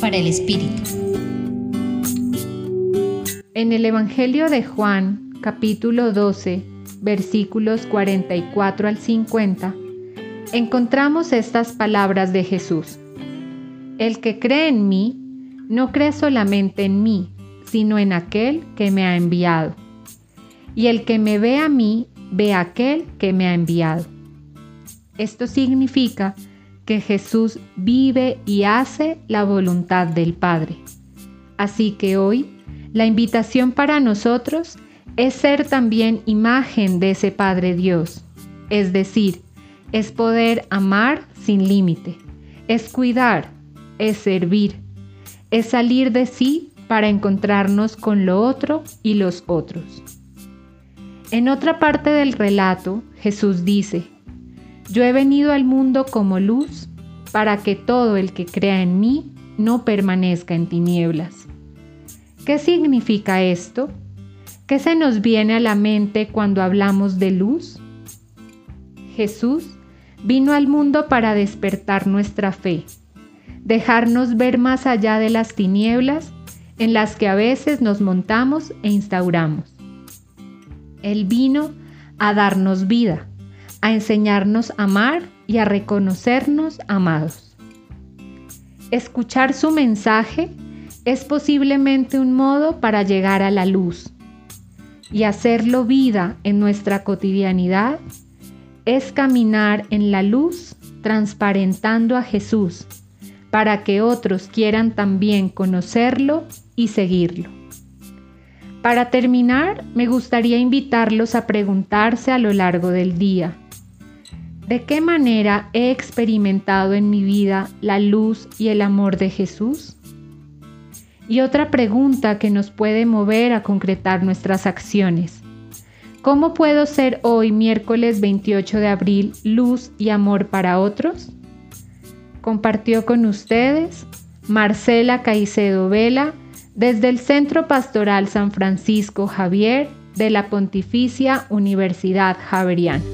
Para el Espíritu. En el Evangelio de Juan, capítulo 12, versículos 44 al 50, encontramos estas palabras de Jesús. El que cree en mí, no cree solamente en mí, sino en aquel que me ha enviado. Y el que me ve a mí, ve a aquel que me ha enviado. Esto significa que Jesús vive y hace la voluntad del Padre. Así que hoy la invitación para nosotros es ser también imagen de ese Padre Dios, es decir, es poder amar sin límite, es cuidar, es servir, es salir de sí para encontrarnos con lo otro y los otros. En otra parte del relato, Jesús dice, yo he venido al mundo como luz para que todo el que crea en mí no permanezca en tinieblas. ¿Qué significa esto? ¿Qué se nos viene a la mente cuando hablamos de luz? Jesús vino al mundo para despertar nuestra fe, dejarnos ver más allá de las tinieblas en las que a veces nos montamos e instauramos. Él vino a darnos vida, a enseñarnos a amar y a reconocernos amados. Escuchar su mensaje es posiblemente un modo para llegar a la luz y hacerlo vida en nuestra cotidianidad es caminar en la luz transparentando a Jesús para que otros quieran también conocerlo y seguirlo. Para terminar, me gustaría invitarlos a preguntarse a lo largo del día, ¿de qué manera he experimentado en mi vida la luz y el amor de Jesús? Y otra pregunta que nos puede mover a concretar nuestras acciones. ¿Cómo puedo ser hoy, miércoles 28 de abril, luz y amor para otros? Compartió con ustedes Marcela Caicedo Vela desde el Centro Pastoral San Francisco Javier de la Pontificia Universidad Javeriana.